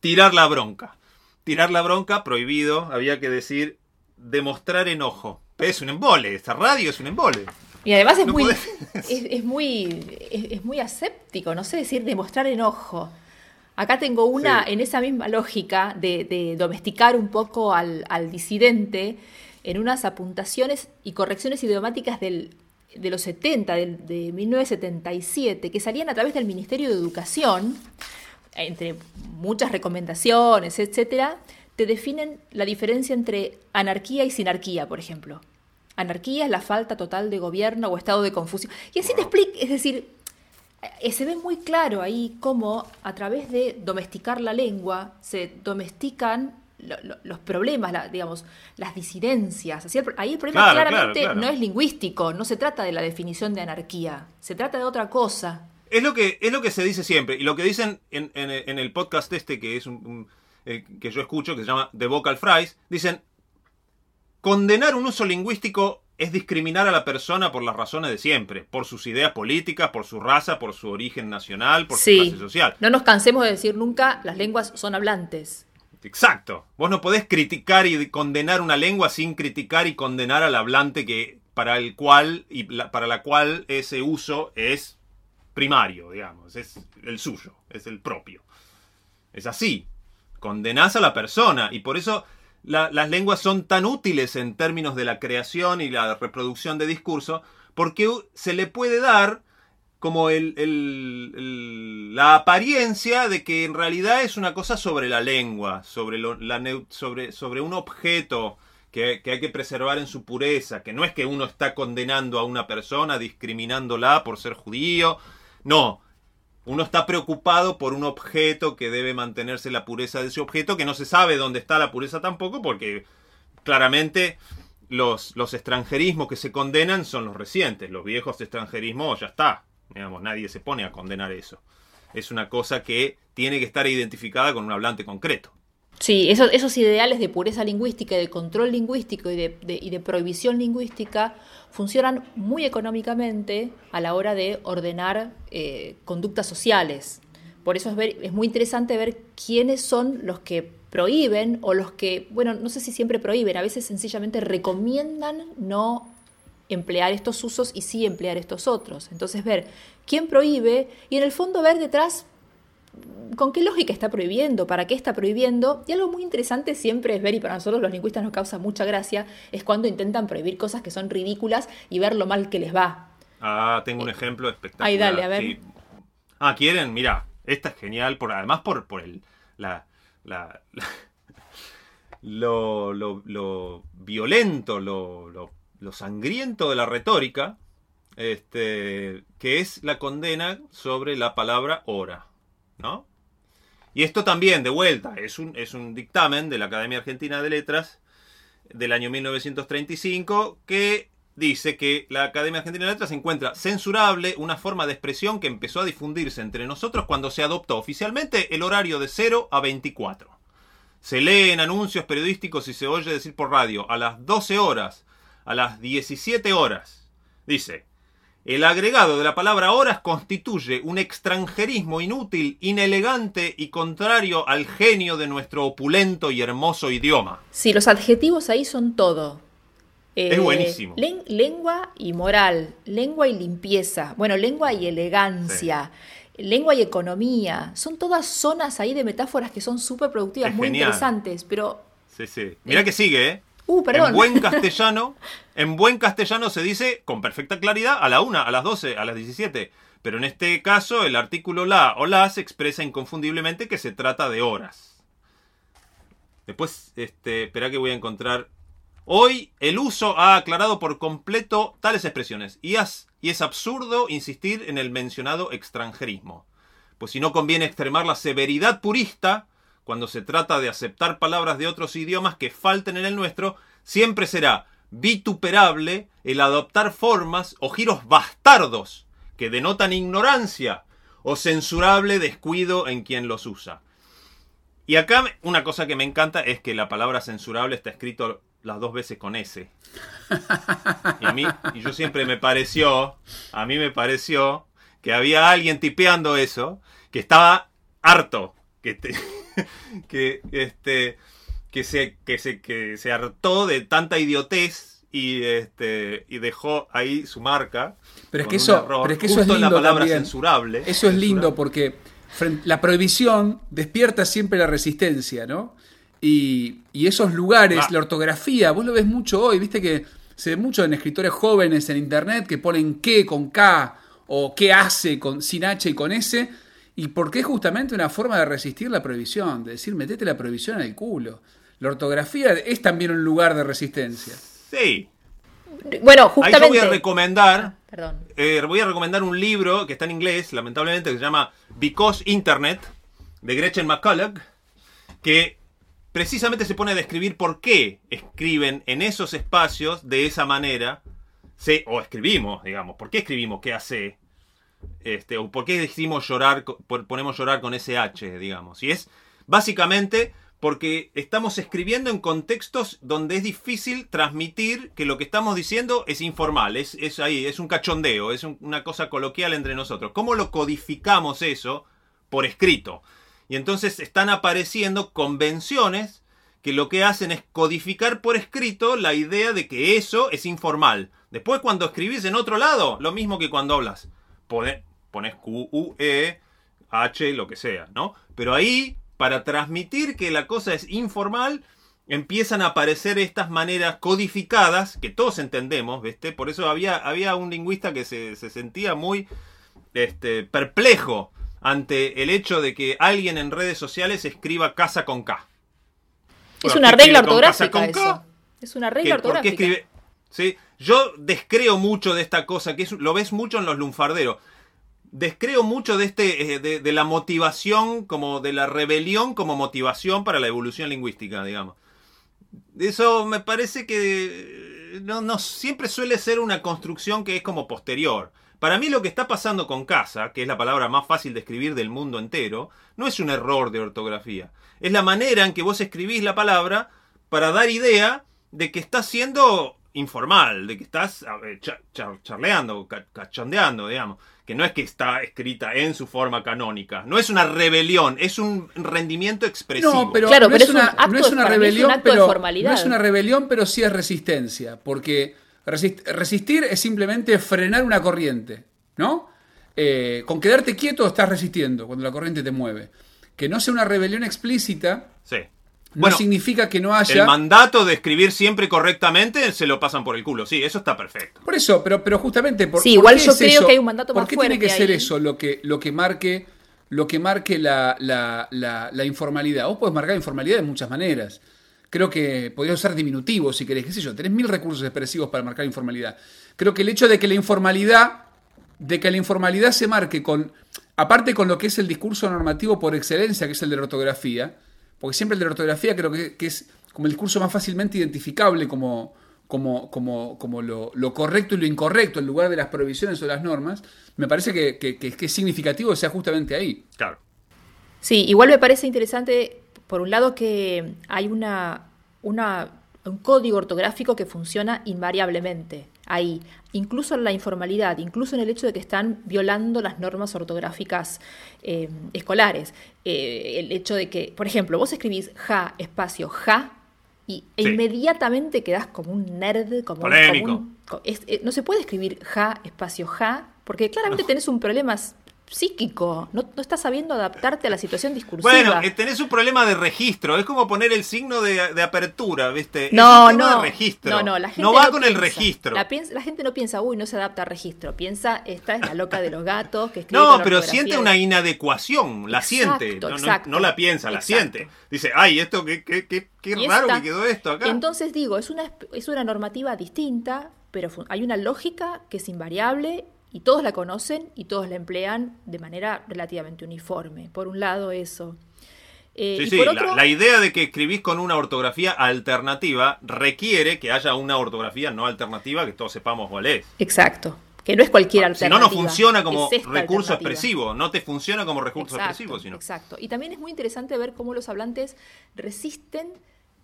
Speaker 2: Tirar la bronca. Tirar la bronca, prohibido, había que decir demostrar enojo. Es un embole, esta radio es un embole.
Speaker 3: Y además es muy, es, muy, es, muy aséptico, no sé decir demostrar enojo. Acá tengo una en esa misma lógica de, domesticar un poco al, al disidente en unas apuntaciones y correcciones idiomáticas del de los 70, de, 1977, que salían a través del Ministerio de Educación, entre muchas recomendaciones, etcétera, te definen la diferencia entre anarquía y sinarquía, por ejemplo. Anarquía es la falta total de gobierno o estado de confusión. Y así te explico, es decir, eh, se ve muy claro ahí cómo a través de domesticar la lengua se domestican los problemas, digamos, las disidencias. ahí el problema claramente no es lingüístico, no se trata de la definición de anarquía, se trata de otra cosa.
Speaker 2: Es lo que, es lo que se dice siempre, y lo que dicen en, el podcast este, que es un, eh, que yo escucho, que se llama The Vocal Fries, dicen, condenar un uso lingüístico es discriminar a la persona por las razones de siempre, por sus ideas políticas, por su raza, por su origen nacional, por su clase social.
Speaker 3: No nos cansemos de decir nunca, las lenguas son hablantes.
Speaker 2: Exacto. Vos no podés criticar y condenar una lengua sin criticar y condenar al hablante que para el cual y para la cual ese uso es primario, digamos, es el suyo, es el propio. Es así. Condenás a la persona y por eso las lenguas son tan útiles en términos de la creación y la reproducción de discurso, porque se le puede dar como el, el, la apariencia de que en realidad es una cosa sobre la lengua, sobre, lo, la, sobre, sobre un objeto que, que, hay que preservar en su pureza, que no es que uno está condenando a una persona, discriminándola por ser judío, no, uno está preocupado por un objeto que debe mantenerse la pureza de ese objeto, que no se sabe dónde está la pureza tampoco, porque claramente los, los extranjerismos que se condenan son los recientes, los viejos extranjerismos ya está, Digamos, nadie se pone a condenar eso. Es una cosa que tiene que estar identificada con un hablante concreto.
Speaker 3: Sí, esos, esos ideales de pureza lingüística, de control lingüístico y de, y de prohibición lingüística funcionan muy económicamente a la hora de ordenar eh, conductas sociales. Por eso es, ver, es muy interesante ver quiénes son los que prohíben o los que, bueno, no sé si siempre prohíben, a veces sencillamente recomiendan no emplear estos usos y sí emplear estos otros. Entonces ver quién prohíbe y en el fondo ver detrás con qué lógica está prohibiendo, para qué está prohibiendo. Y algo muy interesante siempre es ver, y para nosotros los lingüistas nos causa mucha gracia, es cuando intentan prohibir cosas que son ridículas y ver lo mal que les va.
Speaker 2: Ah, tengo un ejemplo espectacular.
Speaker 3: Ahí dale, a ver.
Speaker 2: Ah, ¿quieren? Mira, esta es genial, por, además por, por el, la, la, lo, lo, lo, violento, lo, lo lo sangriento de la retórica, este, que es la condena sobre la palabra hora, ¿no? Y esto también, de vuelta, es un, es un dictamen de la Academia Argentina de Letras del año 1935 que dice que la Academia Argentina de Letras encuentra censurable una forma de expresión que empezó a difundirse entre nosotros cuando se adoptó oficialmente el horario de 0 a 24. Se lee en anuncios periodísticos y se oye decir por radio a las 12 horas a las 17 horas. Dice, el agregado de la palabra horas constituye un extranjerismo inútil, inelegante y contrario al genio de nuestro opulento y hermoso idioma.
Speaker 3: Sí, los adjetivos ahí son todo.
Speaker 2: es eh, buenísimo.
Speaker 3: lengua y moral, lengua y limpieza, bueno, lengua y elegancia. Lengua y economía, son todas zonas ahí de metáforas que son súper productivas, muy interesantes, pero...
Speaker 2: Sí, sí. Mira que sigue, ¿eh?
Speaker 3: Uh,
Speaker 2: en buen castellano, en buen castellano se dice con perfecta claridad a la 1, a las 12, a las 17. Pero en este caso, el artículo la o las expresa inconfundiblemente que se trata de horas. Después, este, espera que voy a encontrar. Hoy el uso ha aclarado por completo tales expresiones y, y es absurdo insistir en el mencionado extranjerismo. Pues si no conviene extremar la severidad purista cuando se trata de aceptar palabras de otros idiomas que falten en el nuestro, siempre será vituperable el adoptar formas o giros bastardos que denotan ignorancia o censurable descuido en quien los usa. Y acá una cosa que me encanta es que la palabra censurable está escrito las dos veces con S. Y a mí, y yo siempre me pareció, a mí me pareció que había alguien tipeando eso, que estaba harto, que, que, este, que, se, que, se, que se hartó de tanta idiotez y, este, y dejó ahí su marca.
Speaker 1: Pero es que eso, pero es, que eso es lindo
Speaker 2: la palabra
Speaker 1: también.
Speaker 2: censurable.
Speaker 1: Eso es lindo porque la prohibición despierta siempre la resistencia, ¿no? Y, y esos lugares, ah. la ortografía, vos lo ves mucho hoy, viste que se ve mucho en escritores jóvenes en internet que ponen qué con K o qué hace con, sin H y con S ¿Y por qué justamente una forma de resistir la prohibición? De decir, metete la prohibición en el culo. La ortografía es también un lugar de resistencia.
Speaker 2: Sí.
Speaker 3: Bueno, justamente.
Speaker 2: Ahí yo voy a recomendar.
Speaker 3: Ah, perdón.
Speaker 2: Eh, voy a recomendar un libro que está en inglés, lamentablemente, que se llama Because Internet, de Gretchen McCulloch, que precisamente se pone a describir por qué escriben en esos espacios de esa manera. Se, o escribimos, digamos. ¿Por qué escribimos qué hace? Este, o por qué decimos llorar, ponemos llorar con ese H, digamos. Y es básicamente porque estamos escribiendo en contextos donde es difícil transmitir que lo que estamos diciendo es informal, es, es ahí, es un cachondeo, es una cosa coloquial entre nosotros. ¿Cómo lo codificamos eso por escrito? Y entonces están apareciendo convenciones que lo que hacen es codificar por escrito la idea de que eso es informal. Después cuando escribís en otro lado, lo mismo que cuando hablas pones Q, U, E, H, lo que sea, ¿no? Pero ahí, para transmitir que la cosa es informal, empiezan a aparecer estas maneras codificadas que todos entendemos, ¿viste? Por eso había, había un lingüista que se, se sentía muy este, perplejo ante el hecho de que alguien en redes sociales escriba casa con K.
Speaker 3: Es una
Speaker 2: ¿qué
Speaker 3: regla
Speaker 2: con
Speaker 3: ortográfica
Speaker 2: con K?
Speaker 3: Es una
Speaker 2: ¿Qué-
Speaker 3: regla
Speaker 2: ¿Por qué
Speaker 3: ortográfica.
Speaker 2: escribe? ¿Sí? Yo descreo mucho de esta cosa, que lo ves mucho en los lunfarderos. Descreo mucho de este eh, de, la motivación, como de la rebelión como motivación para la evolución lingüística, digamos. Eso me parece que eh, no, siempre suele ser una construcción que es como posterior. Para mí lo que está pasando con casa, que es la palabra más fácil de escribir del mundo entero, no es un error de ortografía. Es la manera en que vos escribís la palabra para dar idea de que estás siendo informal, de que estás char- charleando, ca- cachondeando, digamos. Que no es que está escrita en su forma canónica. No es una rebelión, es un rendimiento expresivo.
Speaker 1: No, pero,
Speaker 3: Claro,
Speaker 1: no,
Speaker 3: pero
Speaker 1: es
Speaker 3: es un
Speaker 1: una,
Speaker 3: acto
Speaker 1: no es
Speaker 3: de-
Speaker 1: una
Speaker 3: es un
Speaker 1: rebelión, pero
Speaker 3: formalidad.
Speaker 1: no es una rebelión, pero sí es resistencia, porque resist- resistir es simplemente frenar una corriente, ¿no? Eh, con quedarte quieto estás resistiendo cuando la corriente te mueve. Que no sea una rebelión explícita
Speaker 2: Sí.
Speaker 1: No
Speaker 2: Bueno,
Speaker 1: significa que no
Speaker 2: el
Speaker 1: haya.
Speaker 2: mandato de escribir siempre correctamente se lo pasan por el culo. Sí, eso está perfecto.
Speaker 1: Por eso, pero, pero justamente por,
Speaker 3: Sí,
Speaker 1: ¿por
Speaker 3: igual
Speaker 1: qué
Speaker 3: yo
Speaker 1: es
Speaker 3: creo
Speaker 1: eso?
Speaker 3: que hay un mandato
Speaker 1: ¿Por
Speaker 3: más
Speaker 1: qué tiene que ser
Speaker 3: ahí?
Speaker 1: eso lo que, lo que marque, lo que marque la, la- la- la informalidad? Vos podés marcar informalidad de muchas maneras. Creo que podrías usar diminutivos si querés, qué sé yo, tenés mil recursos expresivos para marcar informalidad. Creo que el hecho de que la informalidad, de que la informalidad se marque con, aparte con lo que es el discurso normativo por excelencia, que es el de la ortografía, porque siempre el de la ortografía creo que, que es como el discurso más fácilmente identificable como, como, como, como lo, lo correcto y lo incorrecto en lugar de las prohibiciones o las normas, me parece que, que- que- que es significativo que sea justamente ahí.
Speaker 2: Claro.
Speaker 3: Sí, igual me parece interesante, por un lado, que hay una, una- un código ortográfico que funciona invariablemente ahí, incluso en la informalidad, incluso en el hecho de que están violando las normas ortográficas eh, escolares. Eh, el hecho de que, por ejemplo, vos escribís ja, espacio, ja, y e
Speaker 2: Sí.
Speaker 3: inmediatamente quedás como un nerd, como un-
Speaker 2: Polémico.
Speaker 3: como un co- es- eh, no se puede escribir ja, espacio, ja, porque claramente tenés un problema psíquico, no, no estás sabiendo adaptarte a la situación discursiva.
Speaker 2: Bueno, eh, tenés un problema de registro. Es como poner el signo de, de apertura, ¿viste?
Speaker 3: no,
Speaker 2: es un tema
Speaker 3: no,
Speaker 2: de registro.
Speaker 3: no, no, la gente
Speaker 2: no va con el registro.
Speaker 3: La, gente no piensa, uy, no se adapta a registro. Piensa, esta es la loca de los gatos que escribe
Speaker 2: No, pero siente una inadecuación, la
Speaker 3: Exacto,
Speaker 2: siente. No,
Speaker 3: exacto,
Speaker 2: no la piensa, la
Speaker 3: exacto.
Speaker 2: siente. Dice, ay, esto qué, qué, qué, qué raro
Speaker 3: esta-
Speaker 2: que quedó esto acá.
Speaker 3: Entonces digo, es una, es una normativa distinta, pero hay una lógica que es invariable y todos la conocen y todos la emplean de manera relativamente uniforme. Por un lado eso. Eh,
Speaker 2: Sí,
Speaker 3: y
Speaker 2: sí,
Speaker 3: por
Speaker 2: la,
Speaker 3: otro,
Speaker 2: la idea de que escribís con una ortografía alternativa requiere que haya una ortografía no alternativa que todos sepamos cuál es.
Speaker 3: Exacto. Que no es cualquier
Speaker 2: Ah, Si no,
Speaker 3: alternativa.
Speaker 2: no funciona como
Speaker 3: es
Speaker 2: recurso
Speaker 3: alternativa.
Speaker 2: expresivo. No te funciona como recurso
Speaker 3: Exacto,
Speaker 2: expresivo, sino.
Speaker 3: Exacto. Y también es muy interesante ver cómo los hablantes resisten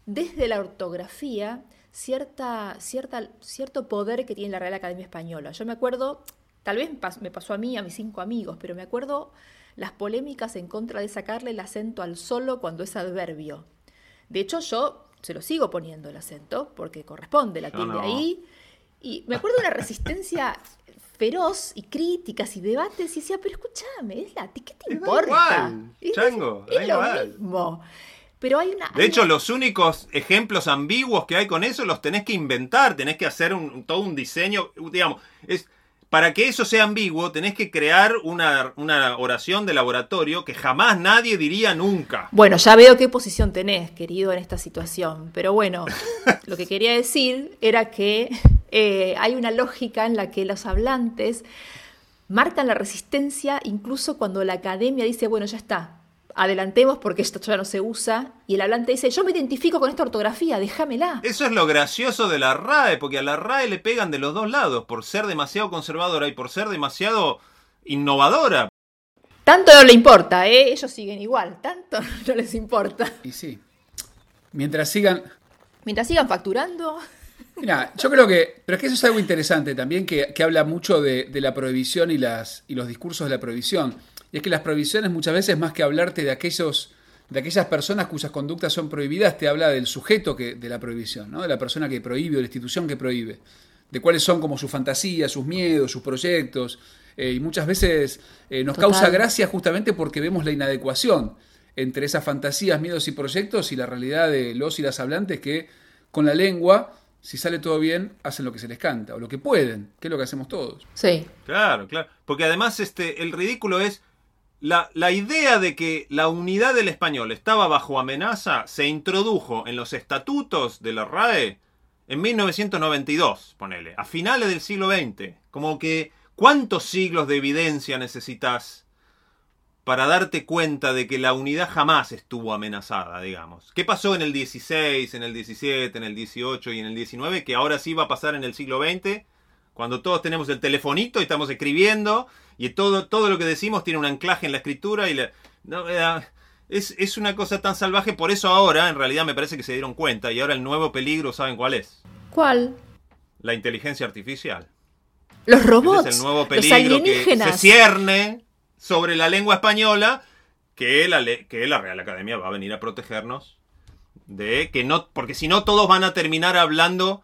Speaker 3: desde la ortografía cierta, cierta, cierto poder que tiene la Real Academia Española. Yo me acuerdo, tal vez me pas- me pasó a mí, a mis cinco amigos, pero me acuerdo las polémicas en contra de sacarle el acento al solo cuando es adverbio. De hecho, yo se lo sigo poniendo el acento, porque corresponde la tilde
Speaker 2: no.
Speaker 3: ahí. Y me acuerdo de una resistencia feroz y críticas y debates y decía, pero escúchame, es la, ¿qué te importa?
Speaker 2: igual,
Speaker 3: Es-
Speaker 2: chango,
Speaker 3: es
Speaker 2: da
Speaker 3: lo
Speaker 2: igual.
Speaker 3: mismo. Pero hay una...
Speaker 2: De hecho, los únicos ejemplos ambiguos que hay con eso los tenés que inventar, tenés que hacer un- todo un diseño, digamos, es para que eso sea ambiguo tenés que crear una, una oración de laboratorio que jamás nadie diría nunca.
Speaker 3: Bueno, ya veo qué posición tenés, querido, en esta situación. Pero bueno, lo que quería decir era que eh, hay una lógica en la que los hablantes marcan la resistencia incluso cuando la academia dice, bueno, ya está, adelantemos porque esto ya no se usa. Y el hablante dice, yo me identifico con esta ortografía, déjamela.
Speaker 2: Eso es lo gracioso de la RAE, porque a la RAE le pegan de los dos lados, por ser demasiado conservadora y por ser demasiado innovadora.
Speaker 3: Tanto no le importa, ¿eh? Ellos siguen igual, tanto no les importa.
Speaker 1: Y sí. Mientras sigan.
Speaker 3: Mientras sigan facturando,
Speaker 1: Mira, yo creo que. Pero es que eso es algo interesante también que, que habla mucho de, de la prohibición y, las, y los discursos de la prohibición. Y es que las prohibiciones muchas veces, más que hablarte de aquellos. De aquellas personas cuyas conductas son prohibidas, te habla del sujeto que, de la prohibición, ¿no? de la persona que prohíbe o la institución que prohíbe, de cuáles son como sus fantasías, sus miedos, sus proyectos, eh, y muchas veces eh, nos
Speaker 3: Total.
Speaker 1: causa gracia justamente porque vemos la inadecuación. entre esas fantasías, miedos y proyectos y la realidad de los y las hablantes que con la lengua, si sale todo bien, hacen lo que se les canta o lo que pueden, que es lo que hacemos todos.
Speaker 3: Sí.
Speaker 2: Claro, claro. Porque además este, el ridículo es la, la idea de que la unidad del español estaba bajo amenaza se introdujo en los estatutos de la RAE en 1992, ponele, a finales del siglo XX. Como que, ¿cuántos siglos de evidencia necesitas para darte cuenta de que la unidad jamás estuvo amenazada, digamos? ¿Qué pasó en el 16, en el 17, en el 18 y en el 19 que ahora sí va a pasar en el siglo XX? Cuando todos tenemos el telefonito y estamos escribiendo y todo, todo lo que decimos tiene un anclaje en la escritura y la, no, eh, es, es una cosa tan salvaje, por eso ahora en realidad me parece que se dieron cuenta y ahora el nuevo peligro, ¿saben cuál es?
Speaker 3: ¿Cuál?
Speaker 2: La inteligencia artificial.
Speaker 3: Los robots,
Speaker 2: es el nuevo
Speaker 3: los
Speaker 2: peligro que se cierne sobre la lengua española que la, que la Real Academia va a venir a protegernos de que no, porque si no todos van a terminar hablando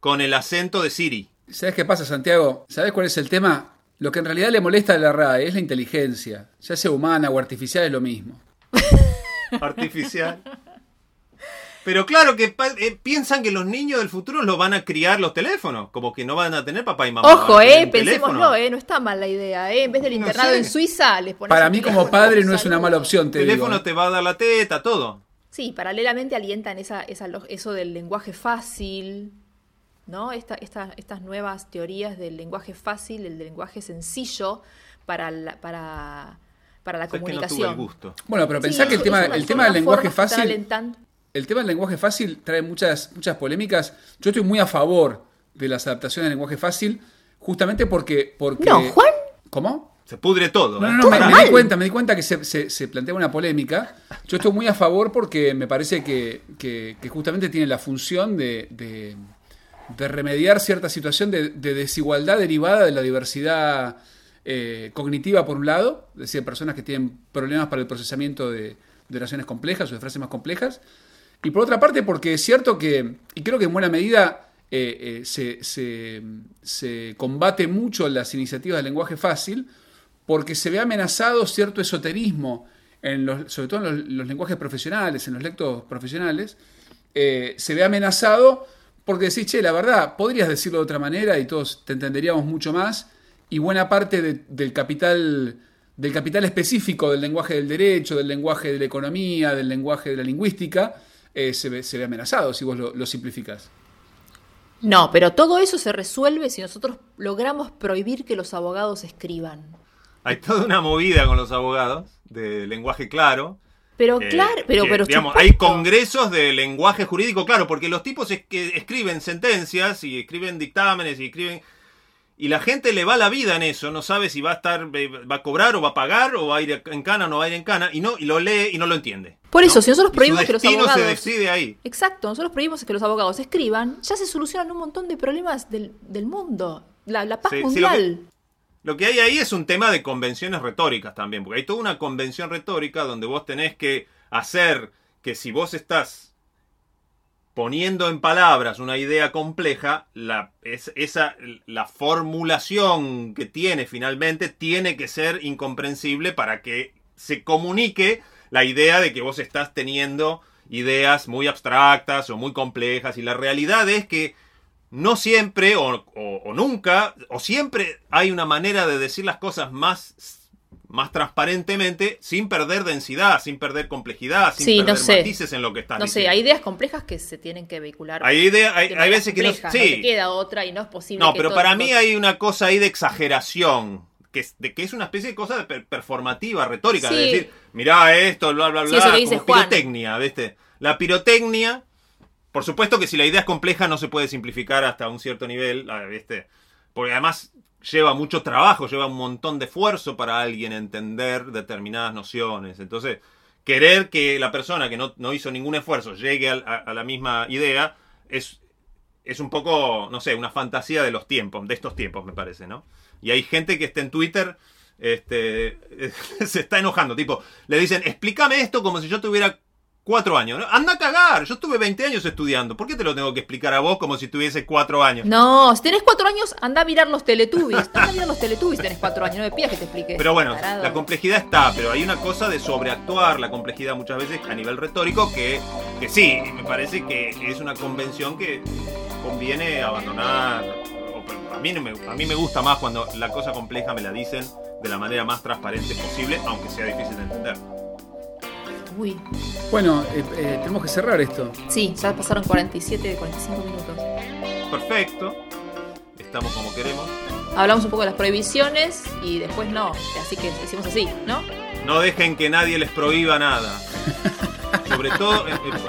Speaker 2: con el acento de Siri.
Speaker 1: ¿Sabes qué pasa, Santiago? ¿Sabes cuál es el tema? Lo que en realidad le molesta a la RAE es la inteligencia, ya sea humana o artificial es lo mismo.
Speaker 2: artificial. Pero claro que eh, piensan que los niños del futuro los van a criar los teléfonos, como que no van a tener papá y mamá.
Speaker 3: Ojo, eh, pensémoslo, eh, no está mal la idea, eh. En vez del
Speaker 2: No
Speaker 3: internado
Speaker 2: sé.
Speaker 3: en Suiza, les pones
Speaker 1: Para mí como padre no es una mala opción, te
Speaker 2: El teléfono te va a dar la teta, todo.
Speaker 3: Sí, paralelamente alientan esa, esa lo- eso del lenguaje fácil, ¿no? Esta, esta- estas nuevas teorías del lenguaje fácil, el lenguaje sencillo para la, para, para la
Speaker 2: O sea, es que no tuve
Speaker 3: comunicación.
Speaker 2: el gusto.
Speaker 1: Bueno, pero pensá
Speaker 3: Sí,
Speaker 1: que el
Speaker 3: es
Speaker 1: tema,
Speaker 3: una-
Speaker 1: el tema del lenguaje fácil, el tema del lenguaje fácil trae muchas, muchas polémicas. Yo estoy muy a favor de las adaptaciones del lenguaje fácil, justamente porque, porque
Speaker 3: No, Juan.
Speaker 1: ¿Cómo?
Speaker 2: Se pudre todo.
Speaker 1: No,
Speaker 2: ¿eh?
Speaker 1: no, no, me, me di cuenta, me di cuenta que se, se- se plantea una polémica. Yo estoy muy a favor porque me parece que, que- que justamente tiene la función de, de- de remediar cierta situación de, de desigualdad derivada de la diversidad eh, cognitiva, por un lado, es decir, personas que tienen problemas para el procesamiento de, de oraciones complejas o de frases más complejas. Y por otra parte, porque es cierto que, y creo que en buena medida eh, eh, se, se- se combate mucho las iniciativas del lenguaje fácil, porque se ve amenazado cierto esoterismo, en los, sobre todo en los, lenguajes profesionales, en los lectos profesionales, se ve amenazado porque decís, che, la verdad, podrías decirlo de otra manera y todos te entenderíamos mucho más, y buena parte de- del capital del capital específico del lenguaje del derecho, del lenguaje de la economía, del lenguaje de la lingüística, eh, se, ve, se ve amenazado si vos lo, lo simplificás.
Speaker 3: No, pero todo eso se resuelve si nosotros logramos prohibir que los abogados escriban.
Speaker 2: Hay toda una movida con los abogados de lenguaje claro.
Speaker 3: Pero
Speaker 2: eh,
Speaker 3: claro, pero,
Speaker 2: que,
Speaker 3: pero
Speaker 2: digamos, hay congresos de lenguaje jurídico, claro, porque los tipos es que escriben sentencias y escriben dictámenes y escriben y la gente le va la vida en eso, no sabe si va a estar eh, va a cobrar o va a pagar o va a ir en cana o no va a ir en cana y no y lo lee y no lo entiende.
Speaker 3: Por eso,
Speaker 2: ¿no?
Speaker 3: si nosotros prohibimos que los abogados
Speaker 2: se decide ahí.
Speaker 3: Exacto, nosotros prohibimos que los abogados escriban, ya se solucionan un montón de problemas del, del mundo. La, la paz
Speaker 2: Sí,
Speaker 3: mundial.
Speaker 2: Lo que hay ahí es un tema de convenciones retóricas también, porque hay toda una convención retórica donde vos tenés que hacer que si vos estás poniendo en palabras una idea compleja, la, es, esa, la formulación que tiene finalmente tiene que ser incomprensible para que se comunique la idea de que vos estás teniendo ideas muy abstractas o muy complejas y la realidad es que no siempre o, o- o nunca o siempre hay una manera de decir las cosas más, más transparentemente sin perder densidad, sin perder complejidad, sin
Speaker 3: Sí, no
Speaker 2: perder
Speaker 3: sé.
Speaker 2: matices en lo que estás
Speaker 3: No sé, hay ideas complejas que se tienen que vehicular.
Speaker 2: Hay idea- hay- hay veces que no- sí.
Speaker 3: te queda otra y no es posible.
Speaker 2: No,
Speaker 3: que
Speaker 2: pero para mí hay una cosa ahí de exageración. Que es, de que es una especie de cosa de per- performativa, retórica, de decir, mirá esto, bla, bla,
Speaker 3: Sí,
Speaker 2: bla,
Speaker 3: eso que dice
Speaker 2: como
Speaker 3: Juan.
Speaker 2: pirotecnia, ¿viste? La pirotecnia, por supuesto que si la idea es compleja no se puede simplificar hasta un cierto nivel, ah, ¿viste? Porque además lleva mucho trabajo, lleva un montón de esfuerzo para alguien entender determinadas nociones. Entonces, querer que la persona que no, no hizo ningún esfuerzo llegue a, la misma idea es, es un poco, no sé, una fantasía de los tiempos, de estos tiempos, me parece, ¿no? Y hay gente que está en Twitter, este, se está enojando, tipo, le dicen, explícame esto como si yo tuviera Cuatro años. Anda a cagar. Yo estuve 20 años estudiando. ¿Por qué te lo tengo que explicar a vos como si tuviese cuatro años?
Speaker 3: No, si tenés cuatro años, anda a mirar los Teletubbies. Anda a mirar los Teletubbies si tenés cuatro años. No me pidas que te explique.
Speaker 2: Pero bueno, la complejidad está, pero hay una cosa de sobreactuar la complejidad muchas veces a nivel retórico que, que sí, me parece que es una convención que conviene abandonar. A mí, no me, a mí me gusta más cuando la cosa compleja me la dicen de la manera más transparente posible, aunque sea difícil de entender.
Speaker 3: Uy,
Speaker 1: Bueno, eh, eh, tenemos que cerrar esto.
Speaker 3: sí, ya pasaron 47, 45 minutos.
Speaker 2: Perfecto. Estamos como queremos.
Speaker 3: Hablamos un poco de las prohibiciones y después no. Así que hicimos así, ¿no?
Speaker 2: No dejen que nadie les prohíba nada. Sobre todo,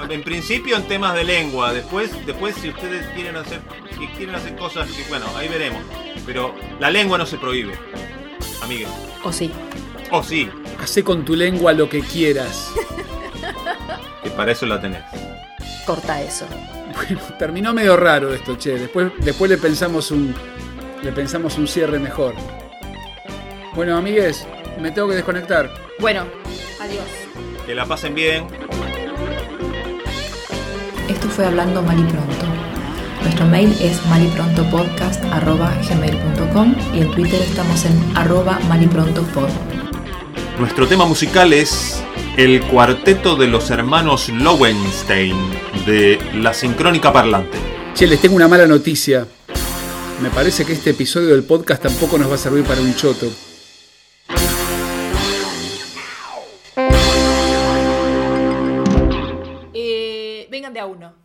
Speaker 2: en, principio en temas de lengua. Después, después si ustedes quieren hacer, si quieren hacer cosas que, bueno, ahí veremos. Pero la lengua no se prohíbe, amigues.
Speaker 3: O sí.
Speaker 2: Oh, sí,
Speaker 1: Hacé con tu lengua lo que quieras.
Speaker 2: que para eso la tenés.
Speaker 3: Corta eso.
Speaker 1: Bueno, terminó medio raro esto, che. Después, después le pensamos un. Le pensamos un cierre mejor. Bueno, amigues, me tengo que desconectar.
Speaker 3: Bueno, adiós.
Speaker 2: Que la pasen bien.
Speaker 3: Esto fue Hablando Mal y Pronto. Nuestro mail es maliprontopodcast.gmail.com y en Twitter estamos en arroba maliprontopod.
Speaker 2: Nuestro tema musical es el cuarteto de los hermanos Lowenstein de La Sincrónica Parlante.
Speaker 1: Che, les tengo una mala noticia. Me parece que este episodio del podcast tampoco nos va a servir para un choto.
Speaker 3: Eh, vengan de a uno.